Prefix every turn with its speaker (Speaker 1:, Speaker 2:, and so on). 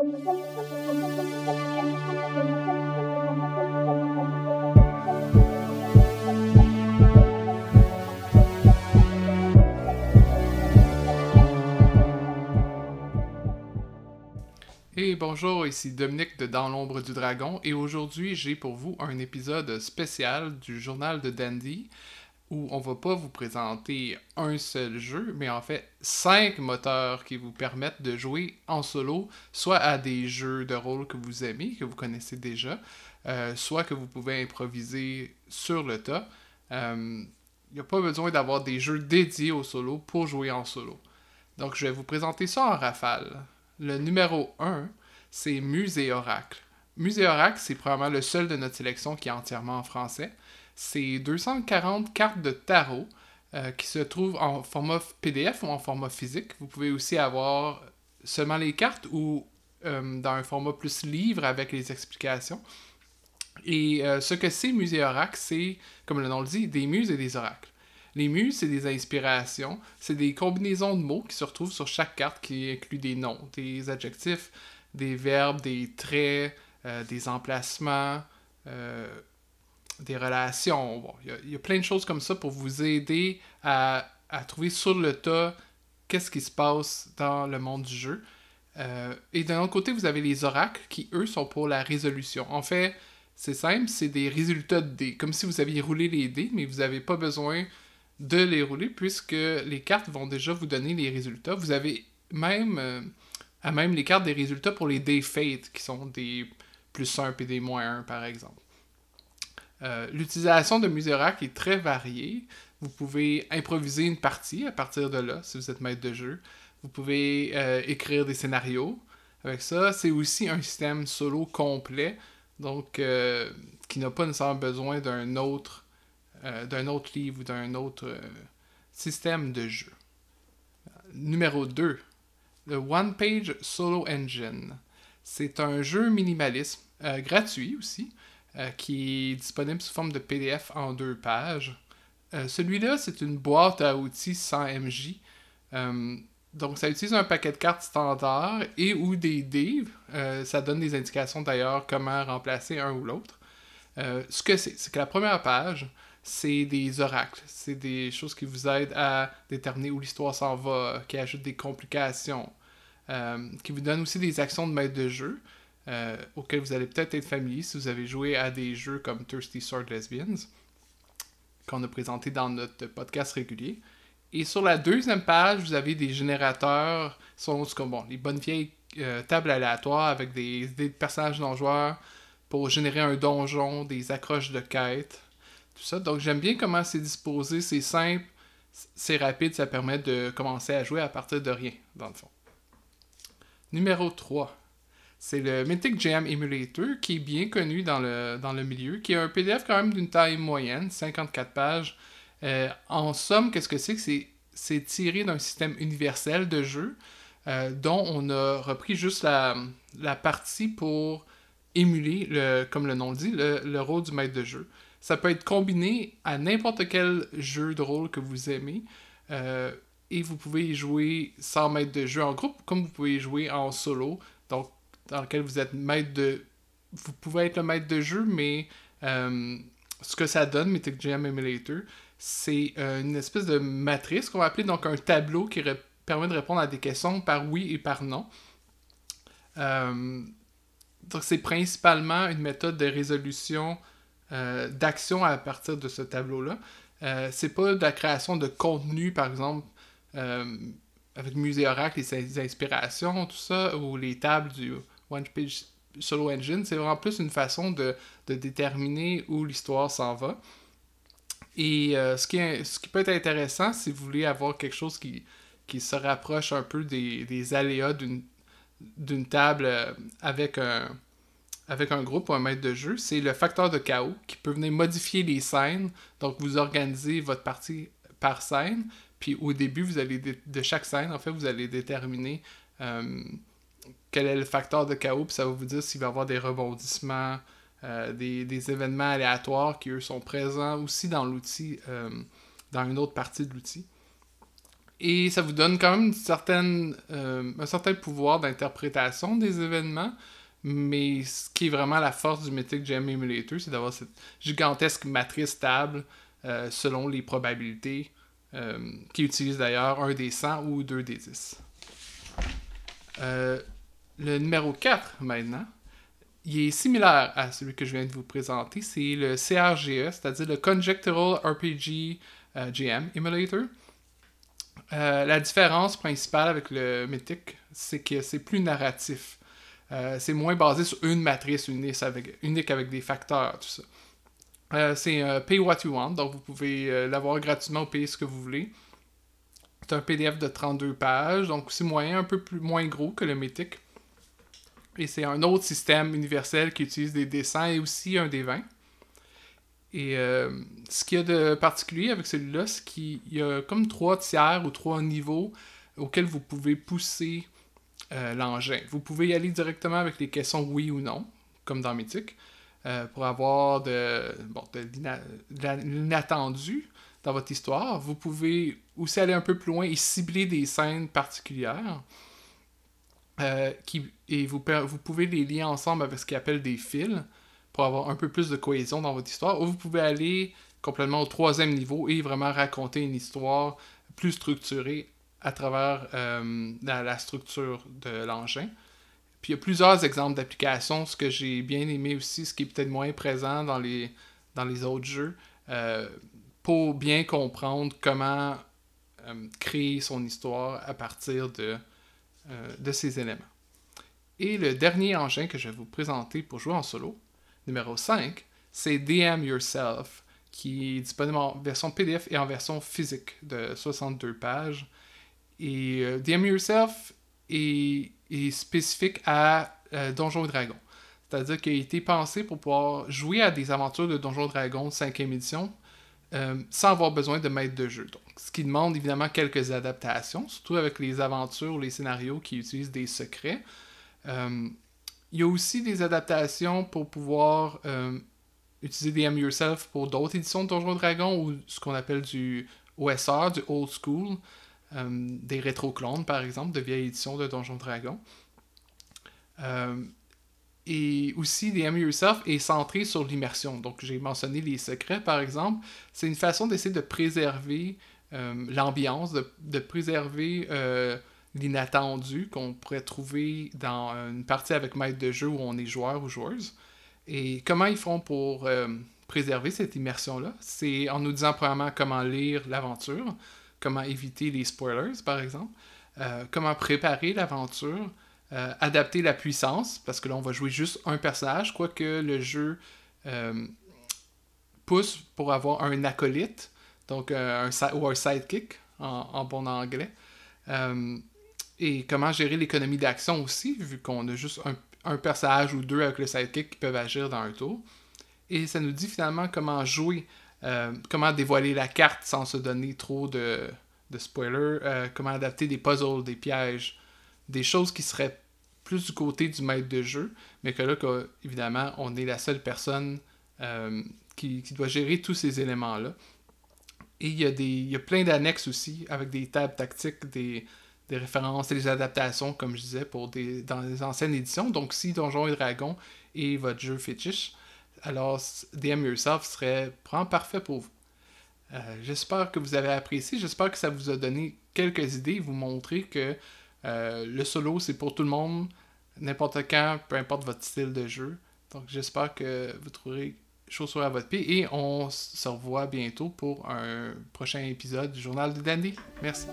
Speaker 1: Et bonjour, ici Dominique de Dans l'ombre du dragon et aujourd'hui j'ai pour vous un épisode spécial du journal de Dandy où on va pas vous présenter un seul jeu, mais en fait cinq moteurs qui vous permettent de jouer en solo, soit à des jeux de rôle que vous aimez, que vous connaissez déjà, euh, soit que vous pouvez improviser sur le tas. Il euh, n'y a pas besoin d'avoir des jeux dédiés au solo pour jouer en solo. Donc je vais vous présenter ça en rafale. Le numéro 1, c'est Muse et Oracle. Muse et Oracle, c'est probablement le seul de notre sélection qui est entièrement en français. C'est 240 cartes de tarot euh, qui se trouvent en format PDF ou en format physique. Vous pouvez aussi avoir seulement les cartes ou euh, dans un format plus livre avec les explications. Et euh, ce que c'est Muse et Oracle, c'est, comme le nom le dit, des muses et des oracles. Les muses, c'est des inspirations, c'est des combinaisons de mots qui se retrouvent sur chaque carte qui inclut des noms, des adjectifs, des verbes, des traits, des emplacements, des relations. il y, a plein de choses comme ça pour vous aider à, trouver sur le tas qu'est-ce qui se passe dans le monde du jeu. Euh, et d'un autre côté, vous avez les oracles qui, eux, sont pour la résolution. En fait, c'est simple, c'est des résultats de dés, comme si vous aviez roulé les dés, mais vous n'avez pas besoin de les rouler puisque les cartes vont déjà vous donner les résultats. Vous avez même euh, à même les cartes des résultats pour les Day Fate qui sont des plus 1 et des moins 1 par exemple. Euh, l'utilisation de Muserac est très variée. Vous pouvez improviser une partie à partir de là si vous êtes maître de jeu. Vous pouvez euh, écrire des scénarios avec ça. C'est aussi un système solo complet, donc qui n'a pas nécessairement besoin d'un autre euh, d'un autre livre ou d'un autre euh, système de jeu. Numéro 2. Le One Page Solo Engine. C'est un jeu minimalisme, euh, gratuit aussi, qui est disponible sous forme de PDF en deux pages. Celui-là, c'est une boîte à outils sans MJ. donc, ça utilise un paquet de cartes standard et ou des dés. ça donne des indications d'ailleurs comment remplacer un ou l'autre. ce que c'est, c'est que la première page, c'est des oracles. C'est des choses qui vous aident à déterminer où l'histoire s'en va, qui ajoutent des complications, euh, qui vous donnent aussi des actions de maître de jeu, euh, auxquelles vous allez peut-être être familier si vous avez joué à des jeux comme Thirsty Sword Lesbians, qu'on a présenté dans notre podcast régulier. Et sur la deuxième page, vous avez des générateurs, sont comme bon, les bonnes vieilles euh, tables aléatoires avec des, des personnages non-joueurs pour générer un donjon, des accroches de quêtes, ça. Donc j'aime bien comment c'est disposé, c'est simple, c'est rapide, ça permet de commencer à jouer à partir de rien, dans le fond. Numéro 3. C'est le Mythic Jam Emulator qui est bien connu dans le, dans le milieu, qui est un PDF quand même d'une taille moyenne, 54 pages. Euh, en somme, qu'est-ce que c'est? Que c'est tiré d'un système universel de jeu euh, dont on a repris juste la, la partie pour émuler, le, comme le nom le dit, le, le rôle du maître de jeu. Ça peut être combiné à n'importe quel jeu de rôle que vous aimez. Euh, et vous pouvez y jouer sans maître de jeu en groupe, comme vous pouvez jouer en solo, donc dans lequel vous êtes maître de. Vous pouvez être le maître de jeu, mais euh, ce que ça donne, Mythic Jam Emulator, c'est euh, une espèce de matrice qu'on va appeler donc un tableau qui permet de répondre à des questions par oui et par non. donc c'est principalement une méthode de résolution euh, d'action à partir de ce tableau-là. Euh, c'est pas de la création de contenu, par exemple, euh, avec Musée Oracle et inspirations, tout ça, ou les tables du One Page Solo Engine. C'est vraiment plus une façon de, déterminer où l'histoire s'en va. Et ce, qui ce qui peut être intéressant, si vous voulez avoir quelque chose qui, qui se rapproche un peu des, des aléas d'une table avec un avec un groupe ou un maître de jeu, c'est le facteur de chaos qui peut venir modifier les scènes. Donc, vous organisez votre partie par scène. Puis au début, vous allez de chaque scène, en fait, vous allez déterminer euh, quel est le facteur de chaos. Ça va vous dire s'il va y avoir des rebondissements, euh, des, événements aléatoires qui, eux, sont présents aussi dans l'outil, euh, dans une autre partie de l'outil. Et ça vous donne quand même une certaine, euh, un certain pouvoir d'interprétation des événements. Mais ce qui est vraiment la force du Mythic Gem Emulator, c'est d'avoir cette gigantesque matrice stable euh, selon les probabilités, qui utilise d'ailleurs un des 100 ou deux des 10. Le numéro 4 maintenant, il est similaire à celui que je viens de vous présenter. C'est le CRGE, c'est-à-dire le Conjectural RPG GM Emulator. Euh, la différence principale avec le Mythic, c'est que c'est plus narratif. Euh, c'est moins basé sur une matrice unique avec, des facteurs, tout ça. Euh, c'est Pay What You Want, donc vous pouvez l'avoir gratuitement ou payer ce que vous voulez. C'est un PDF de 32 pages, donc c'est moyen, un peu plus, moins gros que le Mythic. Et c'est un autre système universel qui utilise des dessins et aussi un des 20. Et euh, ce qu'il y a de particulier avec celui-là, c'est qu'il y a comme trois tiers ou trois niveaux auxquels vous pouvez pousser euh, l'engin. Vous pouvez y aller directement avec les questions oui ou non, comme dans Mythic, euh, pour avoir de, de l'inattendu dans votre histoire. Vous pouvez aussi aller un peu plus loin et cibler des scènes particulières. Qui, et vous, vous pouvez les lier ensemble avec ce qu'ils appellent des fils pour avoir un peu plus de cohésion dans votre histoire, ou vous pouvez aller complètement au troisième niveau et vraiment raconter une histoire plus structurée à travers euh, la, structure de l'engin. Puis il y a plusieurs exemples d'applications, ce que j'ai bien aimé aussi, ce qui est peut-être moins présent dans les, dans les autres jeux, euh, pour bien comprendre comment euh, créer son histoire à partir de, de ces éléments. Et le dernier engin que je vais vous présenter pour jouer en solo, numéro 5, c'est DM Yourself, qui est disponible en version PDF et en version physique de 62 pages. Et euh, DM Yourself est, spécifique à euh, Donjons et Dragons. C'est-à-dire qu'il a été pensé pour pouvoir jouer à des aventures de Donjons et Dragons 5e édition euh, sans avoir besoin de maître de jeu. Donc, ce qui demande évidemment quelques adaptations, surtout avec les aventures ou les scénarios qui utilisent des secrets. Il y a aussi des adaptations pour pouvoir euh, utiliser DM Yourself pour d'autres éditions de Donjons Dragons ou ce qu'on appelle du OSR, du Old School, euh, des rétro-clones par exemple, de vieilles éditions de Donjons Dragons. Euh, et aussi, DM Yourself est centré sur l'immersion. Donc, j'ai mentionné les secrets, par exemple. C'est une façon d'essayer de préserver l'ambiance, de, préserver l'inattendu qu'on pourrait trouver dans une partie avec maître de jeu où on est joueur ou joueuse. Et comment ils font pour euh, préserver cette immersion-là? C'est en nous disant premièrement comment lire l'aventure, comment éviter les spoilers par exemple, euh, comment préparer l'aventure, euh, adapter la puissance, parce que là on va jouer juste un personnage, quoique le jeu pousse pour avoir un acolyte, donc un, ou un sidekick en, bon anglais et comment gérer l'économie d'action aussi, vu qu'on a juste un, personnage ou deux avec le sidekick qui peuvent agir dans un tour. Et ça nous dit finalement comment jouer, euh, comment dévoiler la carte sans se donner trop de, spoilers, euh, comment adapter des puzzles, des pièges, des choses qui seraient plus du côté du maître de jeu, mais que là, évidemment, on est la seule personne euh, qui, doit gérer tous ces éléments-là. Et il y, a des, il y a plein d'annexes aussi, avec des tables tactiques, des, des références et des adaptations, comme je disais, pour des, dans les anciennes éditions. Donc, si Donjons et Dragons est votre jeu fétiche, alors DM Yourself serait vraiment parfait pour vous. Euh, j'espère que vous avez apprécié, j'espère que ça vous a donné quelques idées, vous montrer que euh, le solo c'est pour tout le monde, n'importe quand, peu importe votre style de jeu. Donc j'espère que vous trouverez chaussures à votre pied et on se revoit bientôt pour un prochain épisode du Journal de Dandy. Merci.